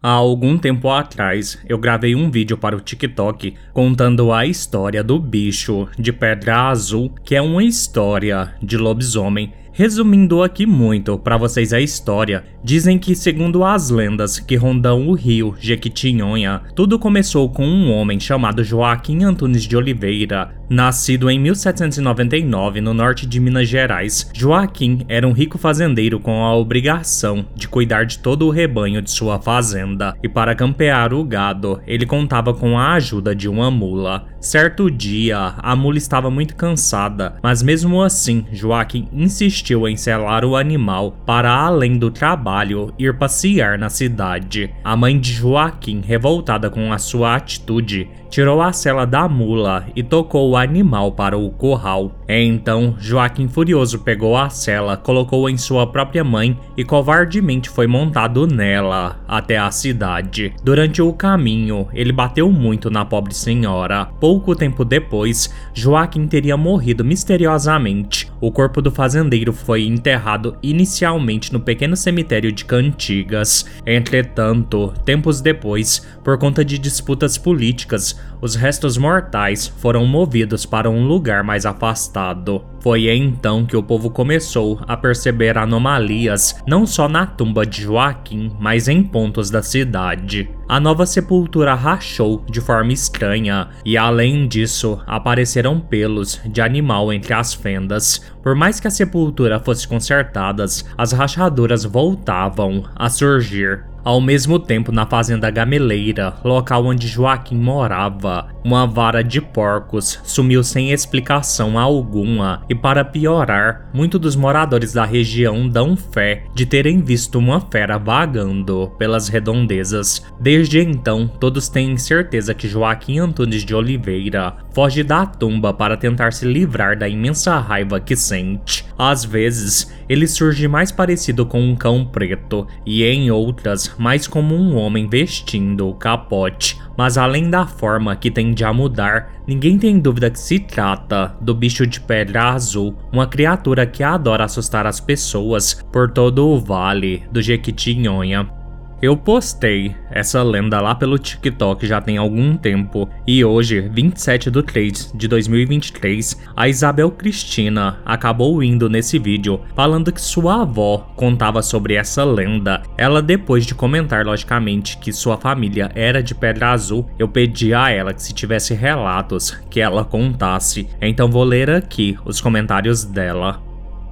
Há algum tempo atrás, eu gravei um vídeo para o TikTok contando a história do bicho de pedra azul, que é uma história de lobisomem Resumindo aqui muito para vocês a história, dizem que segundo as lendas que rondam o rio Jequitinhonha, tudo começou com um homem chamado Joaquim Antunes de Oliveira, nascido em 1799 no norte de Minas Gerais. Joaquim era um rico fazendeiro com a obrigação de cuidar de todo o rebanho de sua fazenda, e para campear o gado, ele contava com a ajuda de uma mula. Certo dia, a mula estava muito cansada, mas mesmo assim, Joaquim insistiu insistiu em selar o animal para, além do trabalho, ir passear na cidade. A mãe de Joaquim, revoltada com a sua atitude, tirou a sela da mula e tocou o animal para o curral. Então, Joaquim furioso pegou a sela, colocou em sua própria mãe e covardemente foi montado nela até a cidade. Durante o caminho, ele bateu muito na pobre senhora. Pouco tempo depois, Joaquim teria morrido misteriosamente. O corpo do fazendeiro foi enterrado inicialmente no pequeno cemitério de Cantigas. Entretanto, tempos depois, por conta de disputas políticas, os restos mortais foram movidos para um lugar mais afastado. Foi então que o povo começou a perceber anomalias não só na tumba de Joaquim, mas em pontos da cidade. A nova sepultura rachou de forma estranha e, além disso, apareceram pelos de animal entre as fendas. Por mais que a sepultura fosse consertada, as rachaduras voltavam a surgir. Ao mesmo tempo, na fazenda Gameleira, local onde Joaquim morava, uma vara de porcos sumiu sem explicação alguma e, para piorar, muitos dos moradores da região dão fé de terem visto uma fera vagando pelas redondezas. Desde então, todos têm certeza que Joaquim Antunes de Oliveira foge da tumba para tentar se livrar da imensa raiva que sente. Às vezes, ele surge mais parecido com um cão preto e, em outras, mais como um homem vestindo o capote, mas além da forma que tende a mudar, ninguém tem dúvida que se trata do bicho de pedra azul, uma criatura que adora assustar as pessoas por todo o vale do Jequitinhonha. Eu postei essa lenda lá pelo TikTok já tem algum tempo e hoje, 27 de 3 de 2023, a Isabel Cristina acabou indo nesse vídeo falando que sua avó contava sobre essa lenda. Ela, depois de comentar logicamente que sua família era de Pedra Azul, eu pedi a ela que se tivesse relatos que ela contasse. Então vou ler aqui os comentários dela.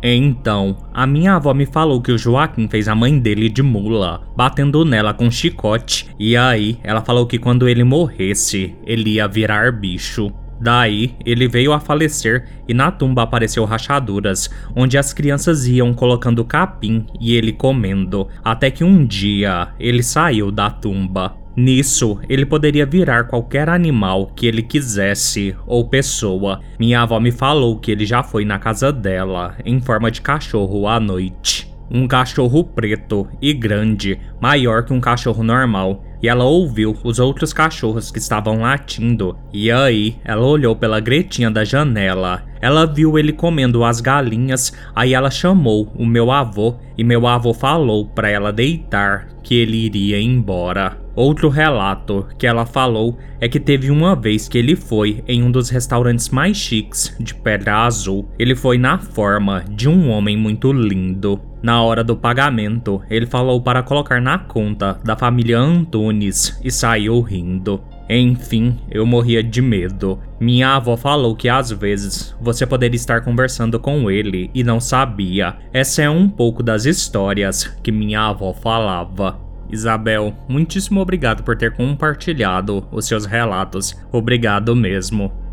Então, a minha avó me falou que o Joaquim fez a mãe dele de mula, batendo nela com chicote, e aí ela falou que quando ele morresse, ele ia virar bicho. Daí, ele veio a falecer e na tumba apareceu rachaduras, onde as crianças iam colocando capim e ele comendo, até que um dia ele saiu da tumba. Nisso, ele poderia virar qualquer animal que ele quisesse ou pessoa. Minha avó me falou que ele já foi na casa dela em forma de cachorro à noite. Um cachorro preto e grande, maior que um cachorro normal, e ela ouviu os outros cachorros que estavam latindo. E aí, ela olhou pela gretinha da janela. Ela viu ele comendo as galinhas, aí ela chamou o meu avô e meu avô falou para ela deitar que ele iria embora. Outro relato que ela falou é que teve uma vez que ele foi em um dos restaurantes mais chiques de Pedra Azul. Ele foi na forma de um homem muito lindo. Na hora do pagamento, ele falou para colocar na conta da família Antunes e saiu rindo. Enfim, eu morria de medo. Minha avó falou que às vezes você poderia estar conversando com ele e não sabia. Essa é um pouco das histórias que minha avó falava. Isabel, muitíssimo obrigado por ter compartilhado os seus relatos. Obrigado mesmo.